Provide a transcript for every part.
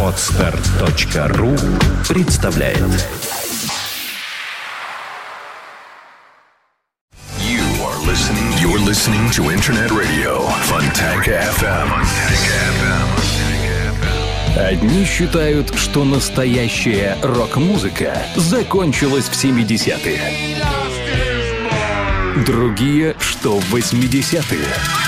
Отстар.ру представляет You are listening. You're listening to Internet Radio Fontanka FM. Одни считают, что настоящая рок-музыка закончилась в 70-е. Другие, что в 80-е.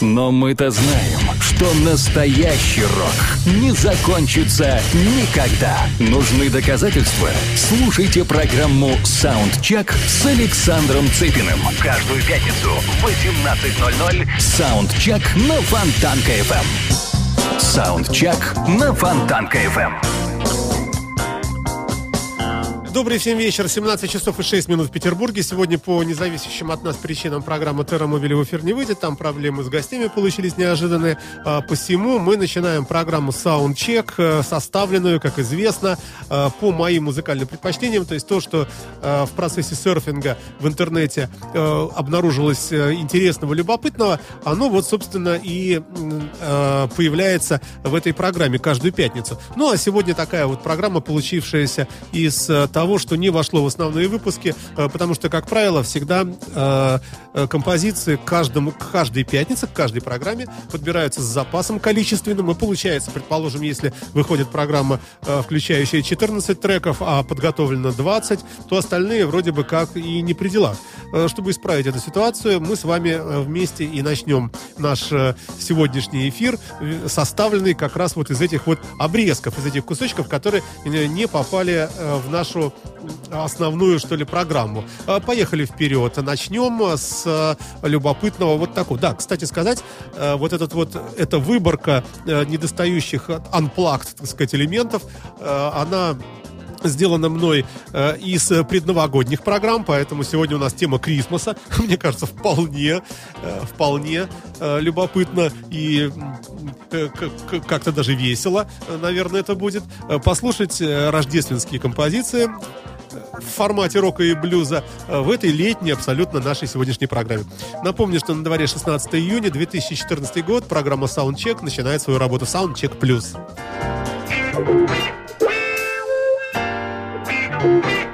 Но мы-то знаем, что настоящий рок не закончится никогда. Нужны доказательства? Слушайте программу «Саундчек» с Александром Цыпиным. Каждую пятницу в 18.00 «Саундчек» на Фонтанка-ФМ. «Саундчек» на Фонтанка-ФМ. Добрый всем вечер, 17 часов и 6 минут в Петербурге. Сегодня по независящим от нас причинам программа Террамобили в эфир не выйдет. Там проблемы с гостями получились неожиданные. А, посему мы начинаем программу Soundcheck, э, составленную, как известно, э, по моим музыкальным предпочтениям. То есть то, что э, в процессе серфинга в интернете обнаружилось интересного, любопытного, оно вот, собственно, и появляется в этой программе каждую пятницу. Ну, а сегодня такая вот программа, получившаяся из того, что не вошло в основные выпуски, э, потому что, как правило, всегда э, э, композиции к, каждому, к каждой пятнице, к каждой программе подбираются с запасом количественным, и получается, предположим, если выходит программа, включающая 14 треков, а подготовлено 20, то остальные вроде бы как и не при делах. Чтобы исправить эту ситуацию, мы с вами вместе и начнем наш сегодняшний эфир, составленный как раз вот из этих вот обрезков, из этих кусочков, которые не попали в нашу основную, что ли, программу. Поехали вперед. Начнем с э, любопытного вот такого. Да, кстати сказать, э, вот этот вот, эта выборка э, недостающих unplugged, так сказать, элементов, она сделана мной э, из предновогодних программ, поэтому сегодня у нас тема Крисмоса. Мне кажется, вполне, э, вполне э, любопытно и э, как-то даже весело, наверное, это будет. Послушать рождественские композиции в формате рока и блюза в этой летней абсолютно нашей сегодняшней программе. Напомню, что на дворе 16 июня 2014 год программа Soundcheck начинает свою работу Soundcheck Plus. Bye.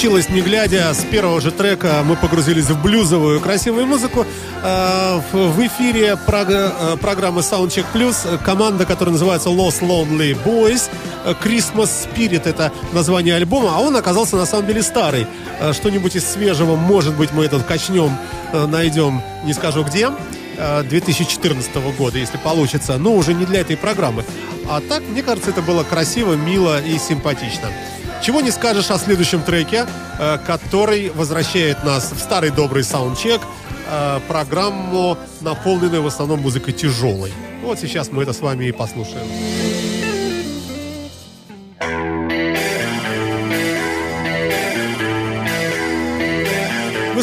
Получилось, не глядя, с первого же трека мы погрузились в блюзовую красивую музыку. Э, в эфире э, программы Soundcheck Plus команда, которая называется Lost Lonely Boys. Christmas Spirit это название альбома, а он оказался на самом деле старый. Что-нибудь из свежего, может быть, мы этот качнем, найдем, не скажу где. 2014 года, если получится, но уже не для этой программы. А так, мне кажется, это было красиво, мило и симпатично. Чего не скажешь о следующем треке, э, который возвращает нас в старый добрый саундчек, э, программу, наполненную в основном музыкой тяжелой. Вот сейчас мы это с вами и послушаем.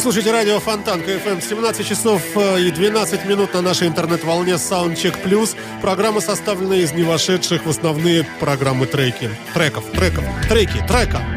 Слушаете радио Фонтанка ФМ. 17 часов э, и 12 минут на нашей интернет-волне Soundcheck Plus. Программа составлена из не вошедших в основные программы треки. Треков, треков, треки, трека.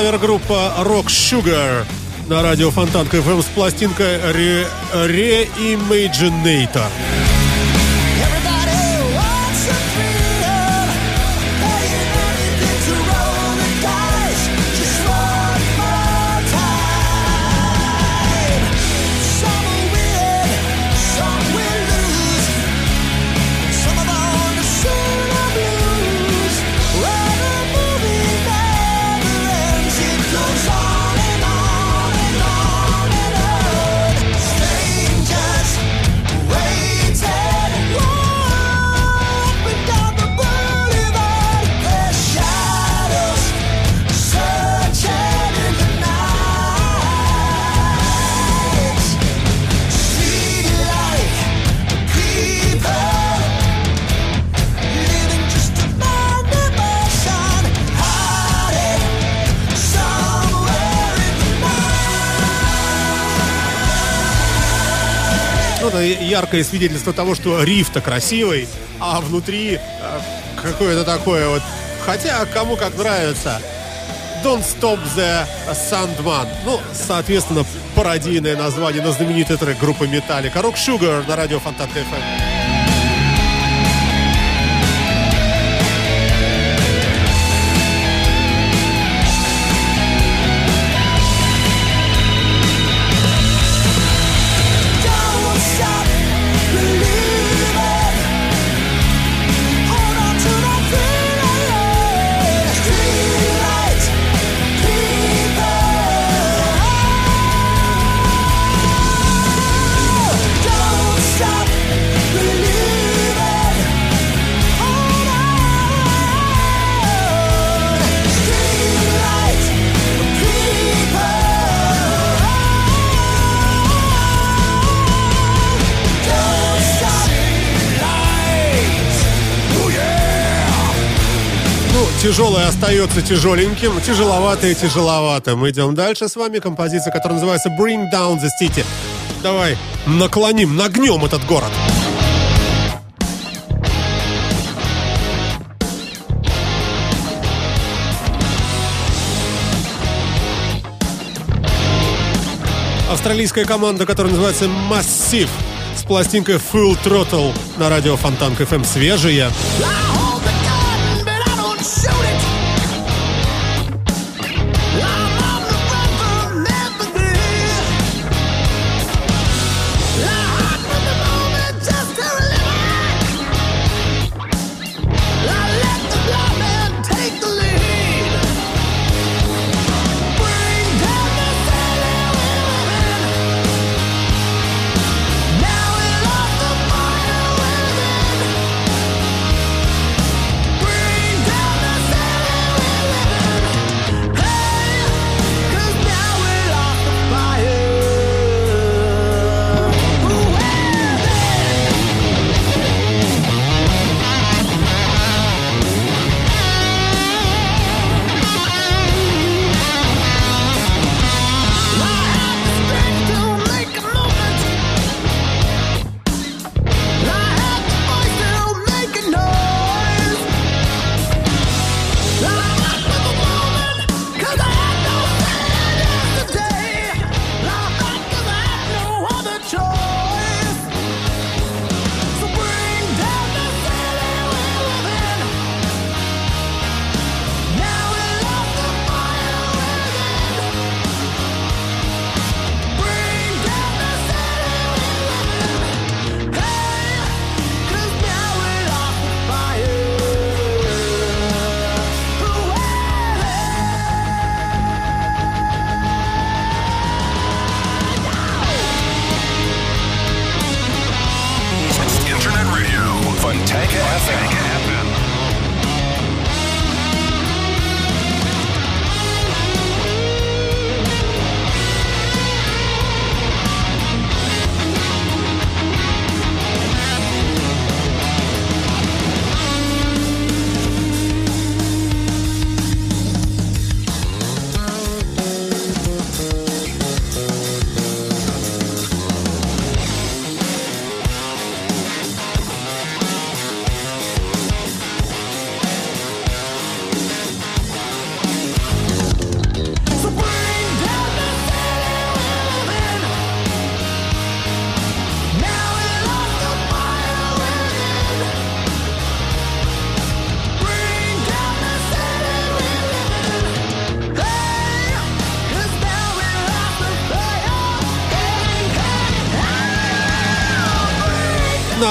Кавер-группа Rock Sugar на радио Фонтан КФМ с пластинкой Re-Imaginator. Яркое свидетельство того, что риф-то красивый, а внутри э, какое-то такое вот... Хотя кому как нравится. Don't Stop the Sandman. Ну, соответственно, пародийное название на знаменитый трек группы Metallica. Rock Sugar на радио Фонтанка FM. Тяжелое остается тяжеленьким, тяжеловатое тяжеловато. Мы идем дальше с вами. Композиция, которая называется Bring Down the City. Давай наклоним, нагнем этот город. Австралийская команда, которая называется Massive с пластинкой Full Throttle на радио Фонтанка FM свежая.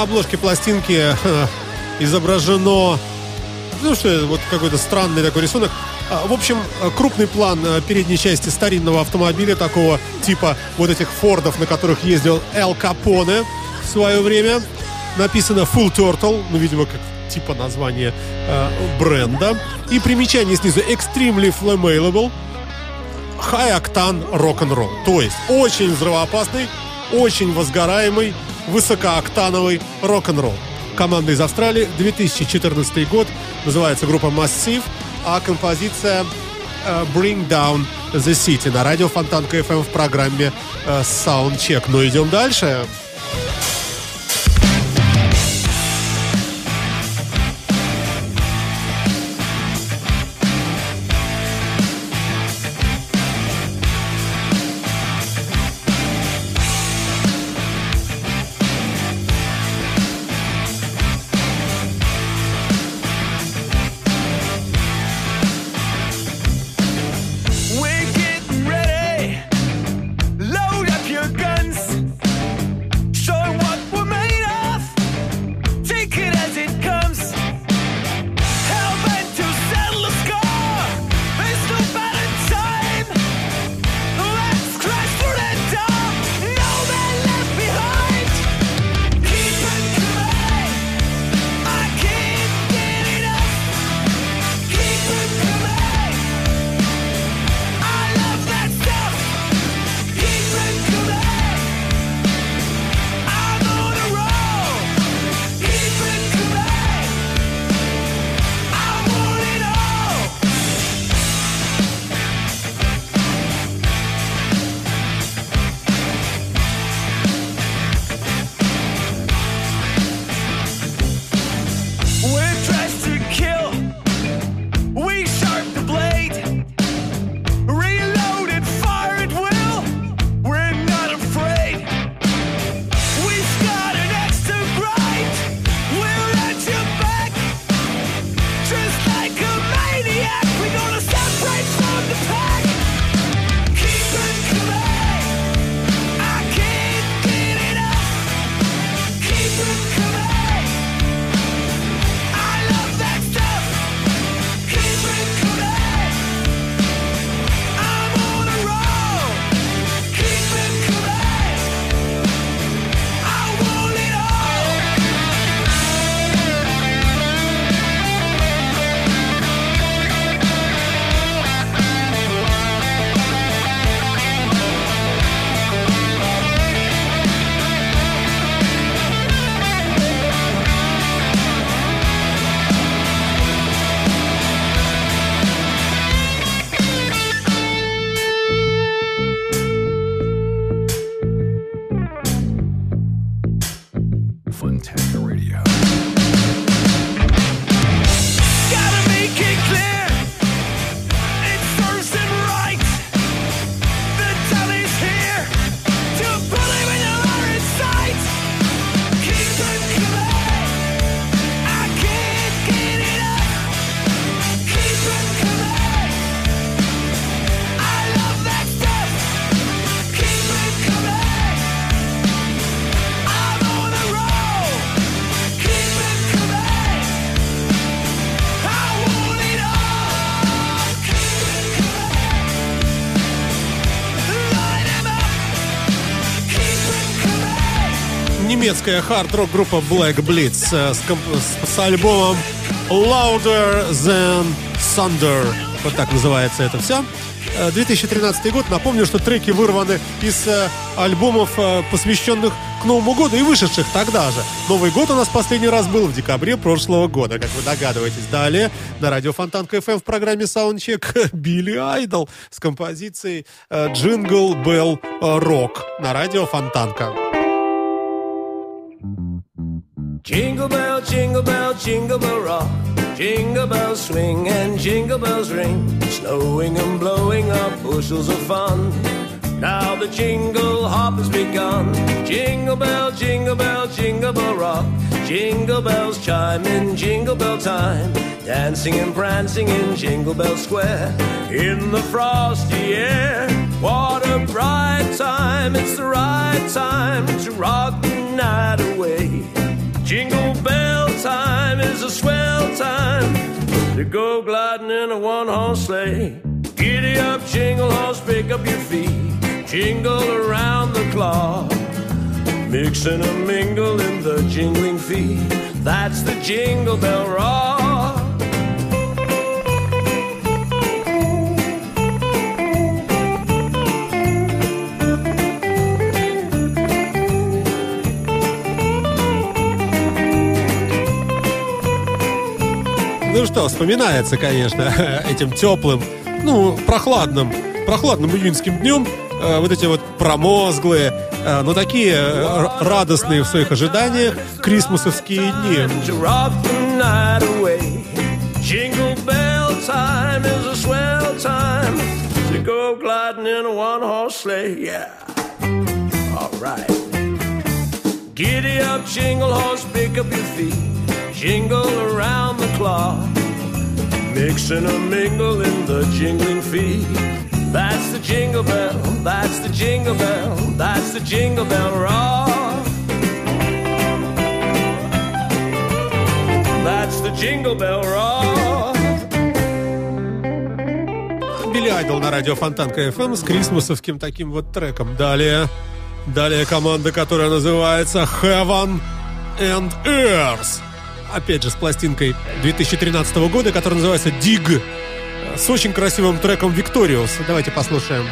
Обложке пластинки э, изображено, ну что, вот какой-то странный такой рисунок. А, в общем, крупный план э, передней части старинного автомобиля, такого типа вот этих Фордов, на которых ездил Эл Капоне в свое время. Написано Full Turtle, ну, видимо, как типа название э, бренда. И примечание снизу Extremely Flammable High Octane Rock'n'Roll. То есть очень взрывоопасный, очень возгораемый высокооктановый рок-н-ролл. Команда из Австралии, 2014 год, называется группа Massive, а композиция uh, Bring Down the City на радио Фонтанка FM в программе Soundcheck. Ну, идем дальше. Fontanka Немецкая хард-рок группа Black Blitz э, с, с- с альбомом Louder Than Thunder. Вот так называется это все. Э, 2013 год. Напомню, что треки вырваны из э, альбомов, э, посвященных к Новому году и вышедших тогда же. Новый год у нас последний раз был в декабре прошлого года, как вы догадываетесь. Далее на радио Фонтанка FM в программе Soundcheck Билли Айдол с композицией э, Jingle Bell Rock на радио Фонтанка. Jingle bell, jingle bell, jingle bell rock. Jingle bells swing and jingle bells ring. Snowing and blowing up bushels of fun. Now the jingle hop has begun. Jingle bell, jingle bell, jingle bell rock. Jingle bells chime in jingle bell time. Dancing and prancing in Jingle Bell Square. In the frosty air. What a bright time. It's the right time to rock the night away. Jingle bell time is a swell time to go gliding in a one horse sleigh. Giddy up, jingle horse, pick up your feet, jingle around the clock. Mix and a mingle in the jingling feet. That's the jingle bell rock. Ну что, вспоминается, конечно, этим теплым, ну, прохладным, прохладным июньским днем э, вот эти вот промозглые, э, но такие э, радостные в своих ожиданиях крисмасовские дни. Giddy up, jingle horse, pick up your feet. Jingle around the clock. Mix and a mingle in the jingling feet. That's the jingle bell, that's the jingle bell, that's the jingle bell rock. That's the jingle bell rock. Билли Айдол на радио Фонтанка FM с крисмасовским таким вот треком. Далее, далее команда, которая называется Heaven and Earth. Опять же, с пластинкой 2013 года, которая называется Dig. С очень красивым треком Victorious. Давайте послушаем.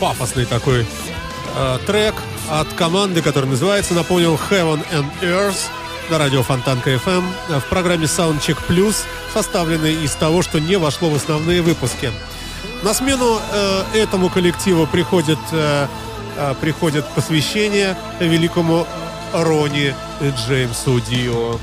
Пафосный такой э, трек от команды, который называется, напомнил, Heaven and Earth на радио Фонтанка FM в программе Soundcheck Plus, составленной из того, что не вошло в основные выпуски. На смену э, этому коллективу приходит, э, э, приходит посвящение великому Рони Джеймсу Дио.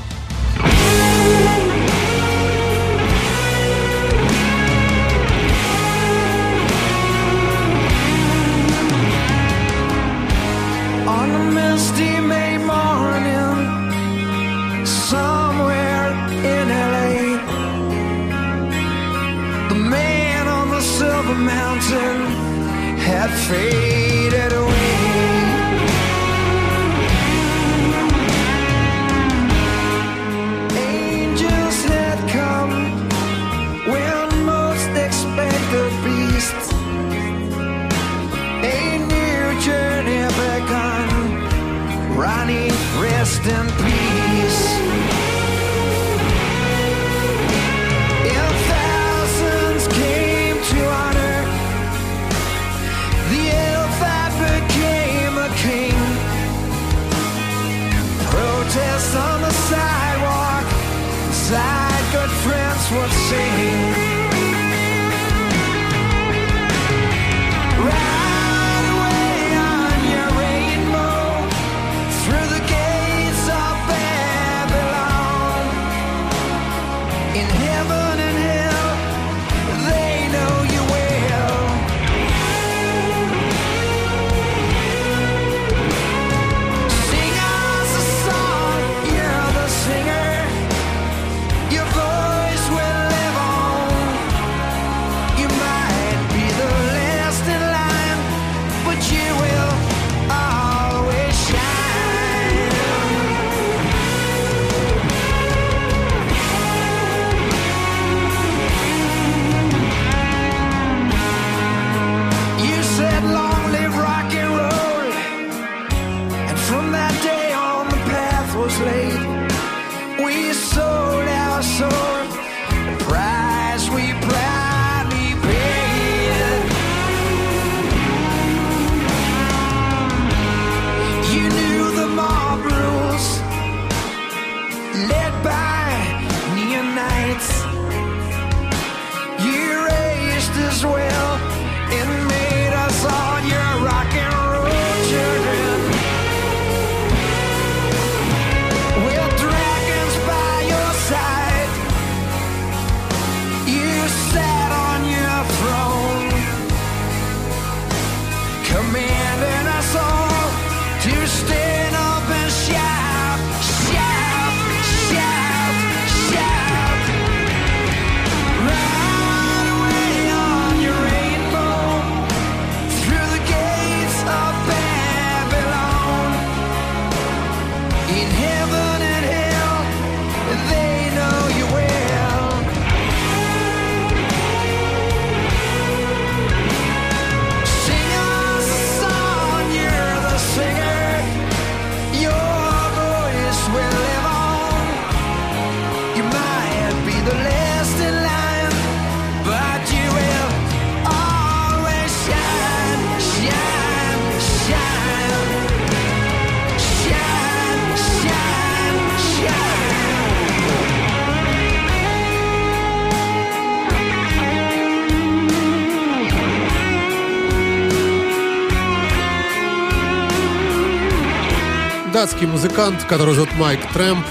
Датский музыкант, который зовут Майк Трэмп,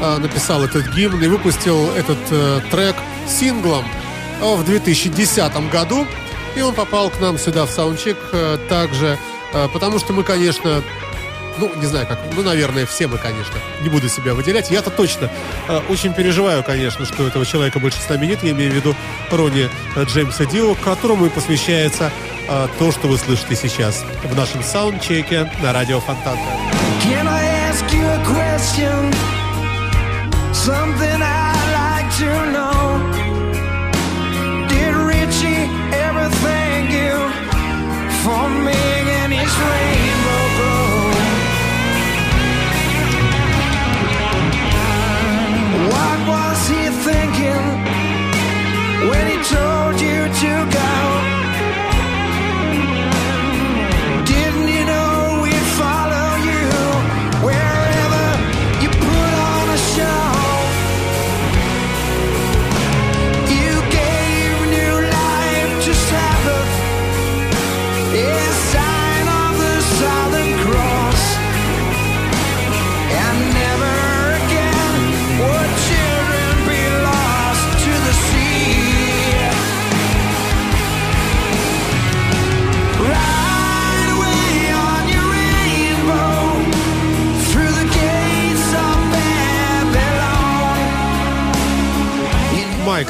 а, написал этот гимн и выпустил этот э, трек синглом в 2010 году. И он попал к нам сюда в саундчек э, также, э, потому что мы, конечно, ну, не знаю как, ну, наверное, все мы, конечно, не буду себя выделять. Я-то точно э, очень переживаю, конечно, что этого человека больше с нами нет. Я имею в виду Рони Джеймса Дио, которому и посвящается э, то, что вы слышите сейчас в нашем саундчеке на радио Фонтанка. Can I ask you a question? Something I'd like to know. Did Richie ever thank you for making his rainbow glow? What was he thinking when he told you to go?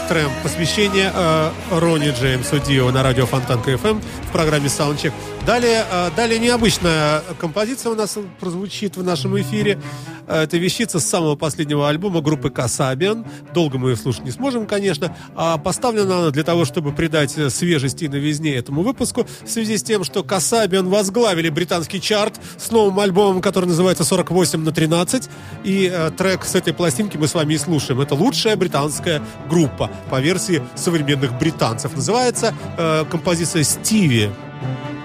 Трем. Посвящение э, Ронни Джеймсу Дио на радио Фонтанка FM в программе Soundcheck. Далее, э, далее необычная композиция у нас прозвучит в нашем эфире. Э, Это вещица с самого последнего альбома группы Касабиан. Долго мы ее слушать не сможем, конечно. А поставлена она для того, чтобы придать свежести и новизне этому выпуску в связи с тем, что Касабиан возглавили британский чарт с новым альбомом, который называется 48 на 13. И э, трек с этой пластинки мы с вами и слушаем. Это лучшая британская группа по версии современных британцев. Называется э, композиция «Стиви». Fontanka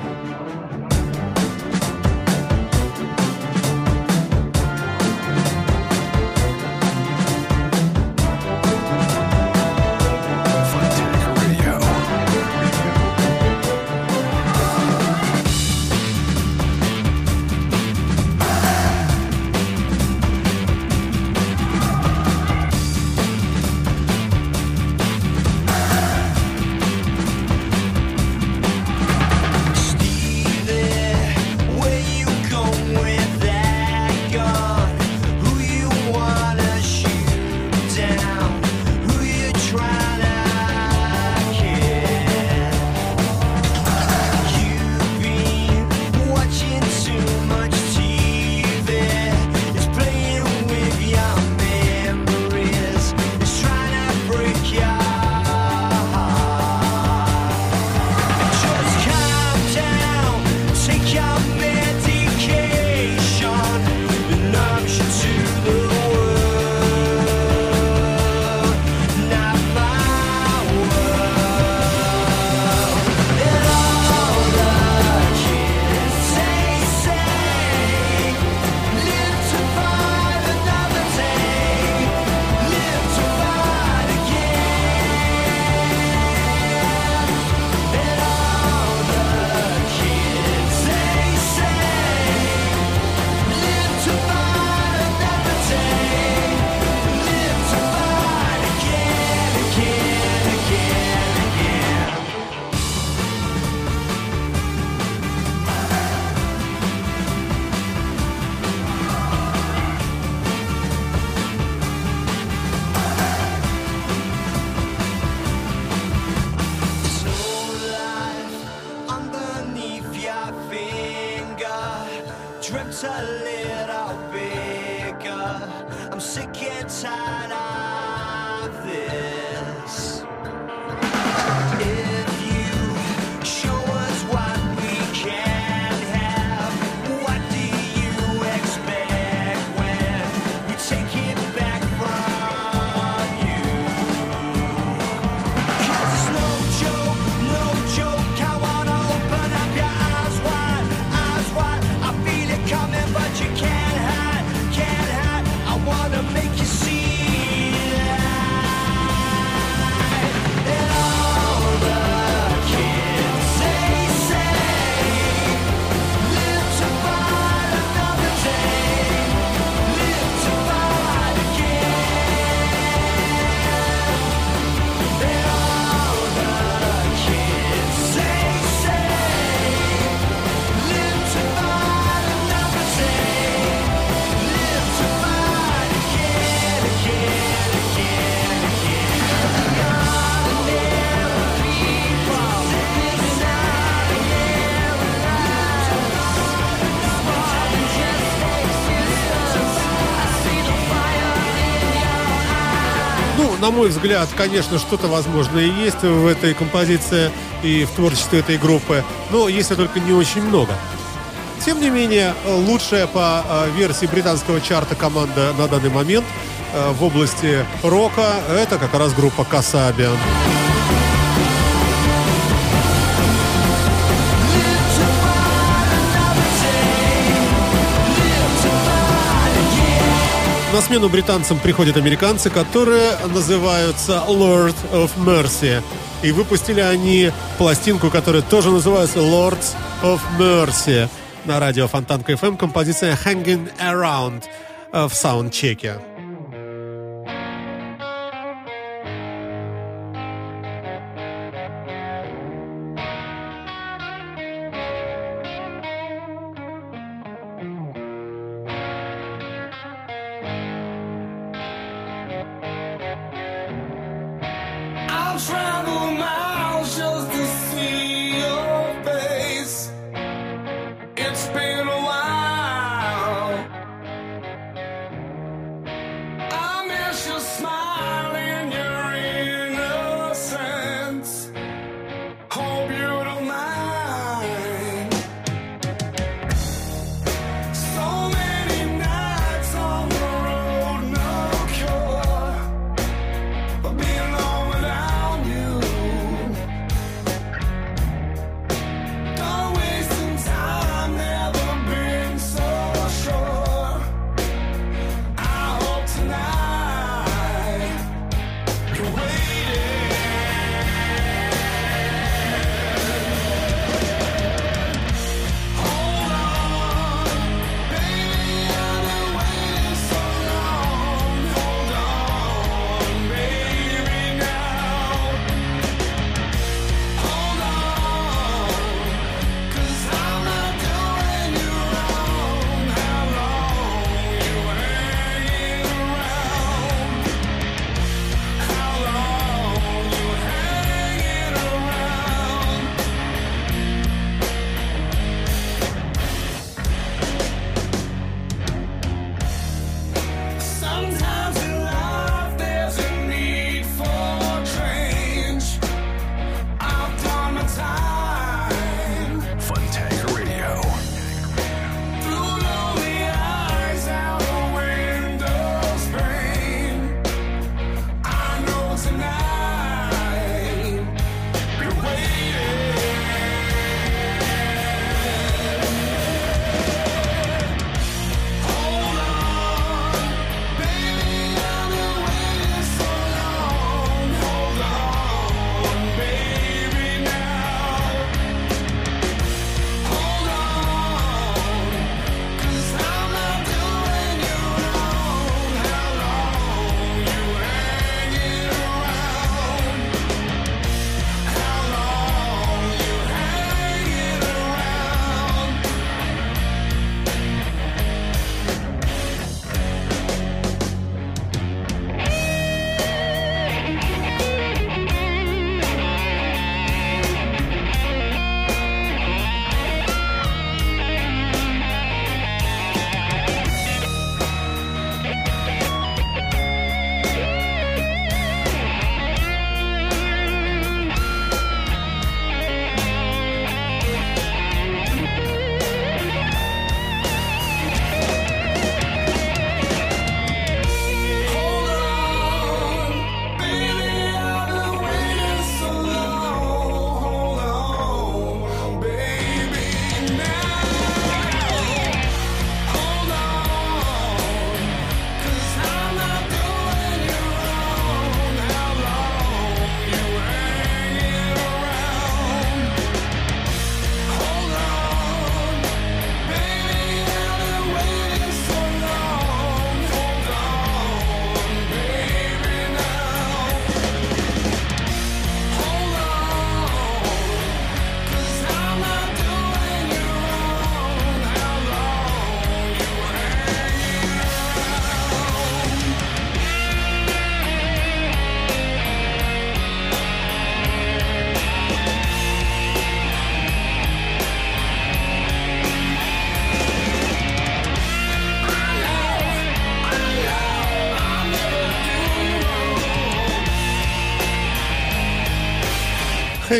на мой взгляд, конечно, что-то, возможно, и есть в этой композиции и в творчестве этой группы, но если только не очень много. Тем не менее, лучшая по э, версии британского чарта команда на данный момент э, в области рока это как раз группа Касабиан. Смену британцам приходят американцы, которые называются Lord of Mercy. И выпустили они пластинку, которая тоже называется Lords of Mercy. На радио Фонтанка FM композиция Hanging Around в саундчеке. comes round.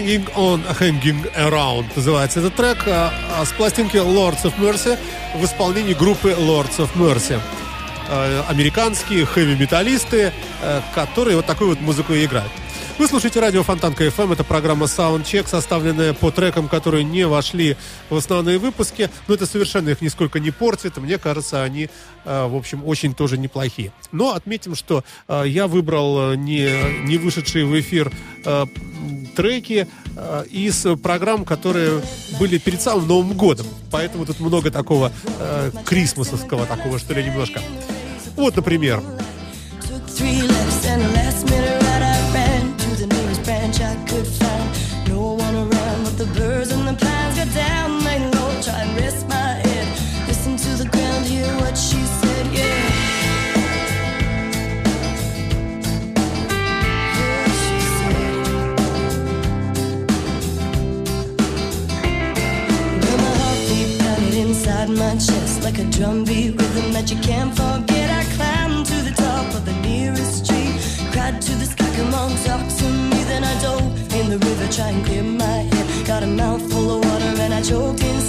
Hanging on Hanging Around называется этот трек а, а, с пластинки Lords of Mercy в исполнении группы Lords of Mercy. А, американские хэви-металлисты, э, которые вот такую вот музыку и играют. Вы слушаете радио Фонтанка FM. Это программа Soundcheck, составленная по трекам, которые не вошли в основные выпуски. Но это совершенно их нисколько не портит. Мне кажется, они, э, в общем, очень тоже неплохие. Но отметим, что э, я выбрал э, не, не вышедшие в эфир треки из программ, которые были перед самым Новым годом. Поэтому тут много такого крисмасовского такого, что ли, немножко. Вот, например. Three lips and a a drumbeat rhythm that you can't forget. I climbed to the top of the nearest tree, cried to the sky, come on, talk to me. Then I dove in the river, try and clear my head. Got a mouthful of water and I choked in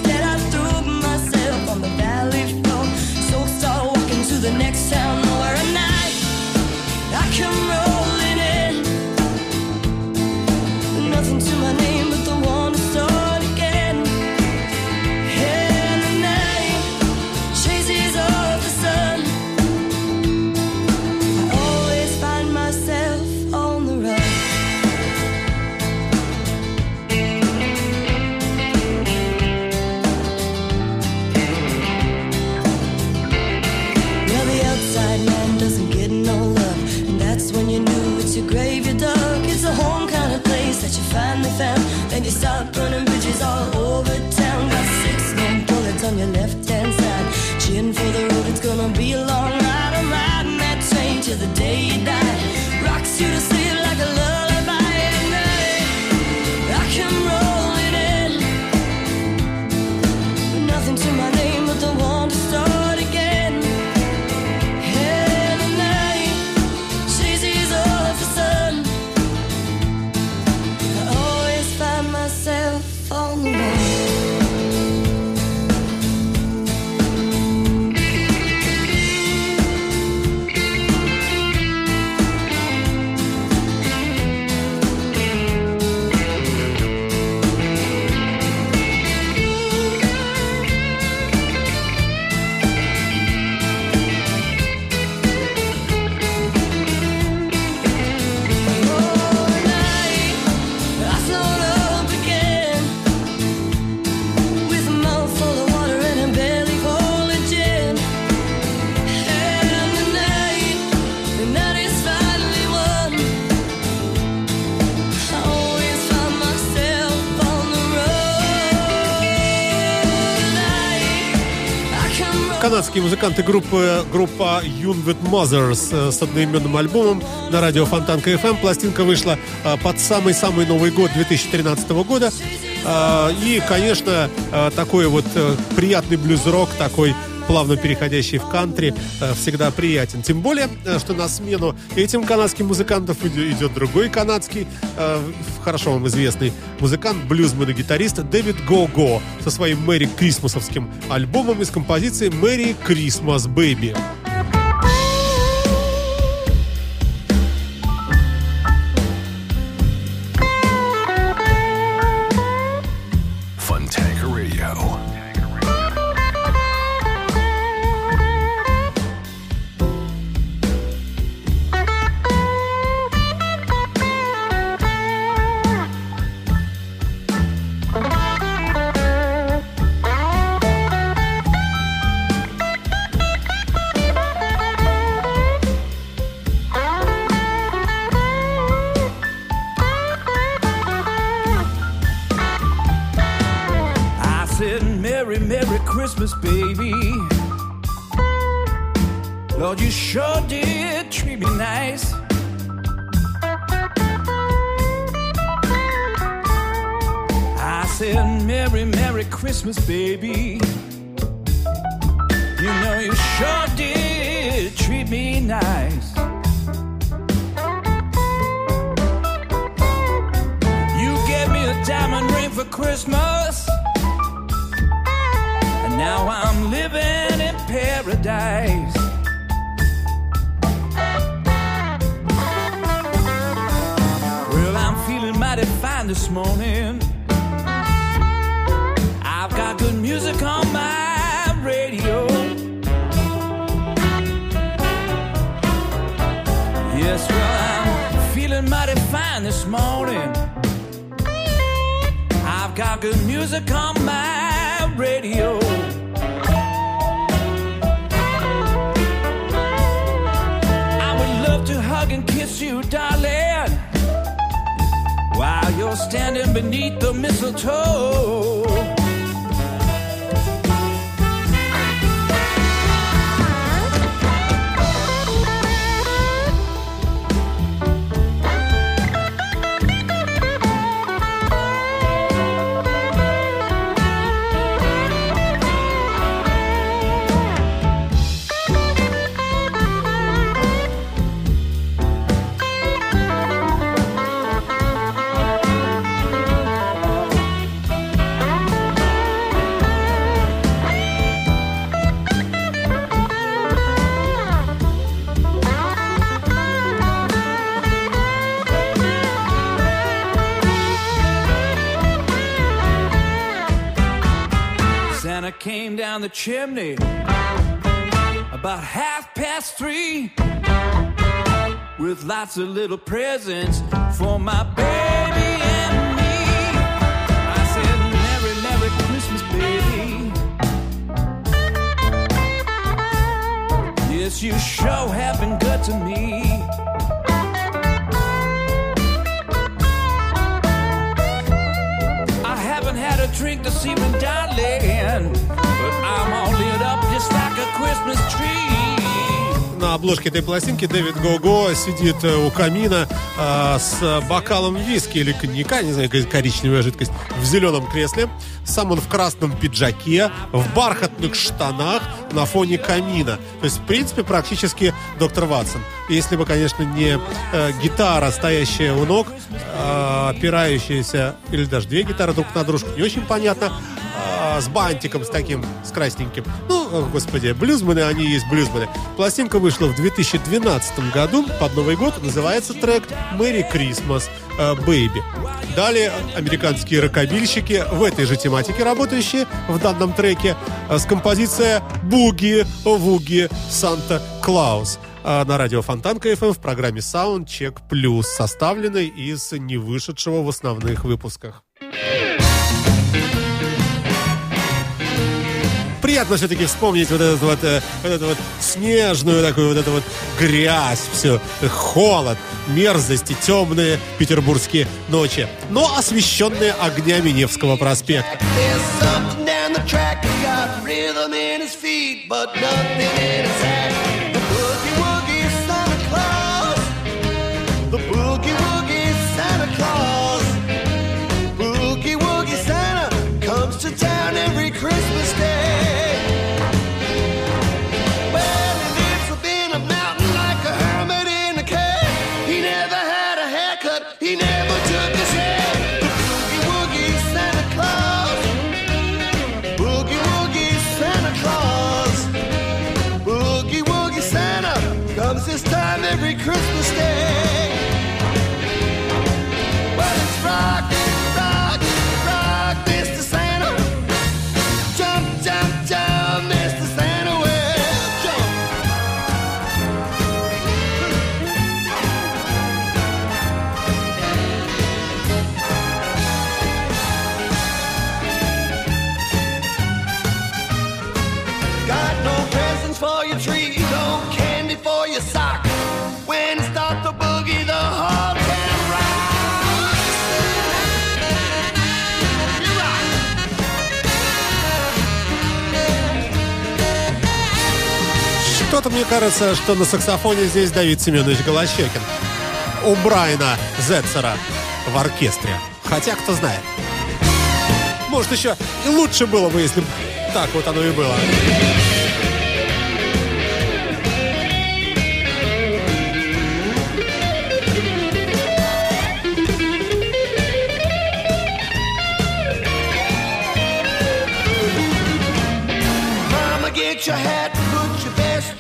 музыканты группы группа Unwed Mothers э, с одноименным альбомом на радио Фонтанка FM. Пластинка вышла э, под самый-самый Новый год 2013 года. Э, и, конечно, такой вот приятный блюз-рок, такой плавно переходящий в кантри, э, всегда приятен. Тем более, э, что на смену этим канадским музыкантам идет другой канадский, э, хорошо вам известный музыкант, блюзмен и гитарист Дэвид Го-Го со своим Merry Christmas овским альбомом из композиции «Merry Christmas Baby». Christmas, baby. told. Chimney about half past three with lots of little presents for my baby and me. I said, Merry, Merry Christmas, baby. Yes, you sure have been good to me. Drink this evening, darling, but I'm all lit up just like a Christmas tree. На обложке этой пластинки Дэвид Гого сидит э, у камина э, с бокалом виски или коньяка, не знаю, коричневая жидкость, в зеленом кресле. Сам он в красном пиджаке, в бархатных штанах на фоне камина. То есть, в принципе, практически доктор Ватсон. Если бы, конечно, не э, гитара, стоящая у ног, э, опирающаяся, или даже две гитары друг на дружку, не очень понятно, с бантиком, с таким, с красненьким. Ну, господи, блюзмены, они есть блюзмены. Пластинка вышла в 2012 году под Новый год. Называется трек «Мэри Крисмас Бэйби». Далее американские рокобильщики в этой же тематике работающие в данном треке э, с композицией «Буги Вуги Санта Клаус» э, на радио Фонтанка FM в программе Soundcheck Plus, составленной из не вышедшего в основных выпусках. Приятно все-таки вспомнить вот эту вот, э, вот эту вот снежную такую вот эту вот грязь, все, холод, мерзости, темные петербургские ночи, но освещенные огнями Невского проспекта. But nothing in his head. Что-то мне кажется, что на саксофоне здесь Давид Семенович Голощекин. У Брайана Зетцера в оркестре. Хотя, кто знает. Может, еще и лучше было бы, если бы так вот оно и было. Your best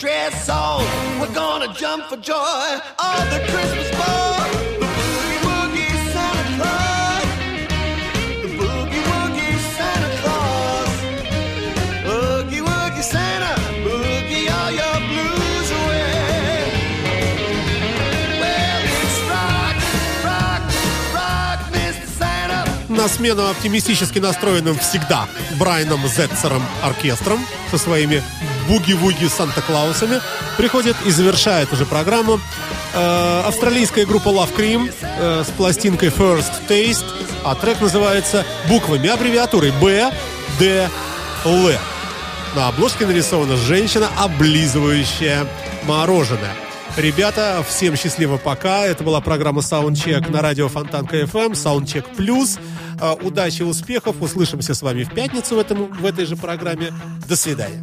dress on. We're gonna jump for joy on the Christmas ball. На смену оптимистически настроенным всегда Брайаном Зетцером оркестром со своими буги-вуги Санта-Клаусами приходит и завершает уже программу э, австралийская группа Love Cream э, с пластинкой First Taste, а трек называется буквами аббревиатурой Б, Д, Л. На обложке нарисована женщина, облизывающая мороженое. Ребята, всем счастливо пока. Это была программа Soundcheck на радио Фонтанка FM, Soundcheck Plus. Э, Удачи, успехов. Услышимся с вами в пятницу в, этом, в этой же программе. До свидания.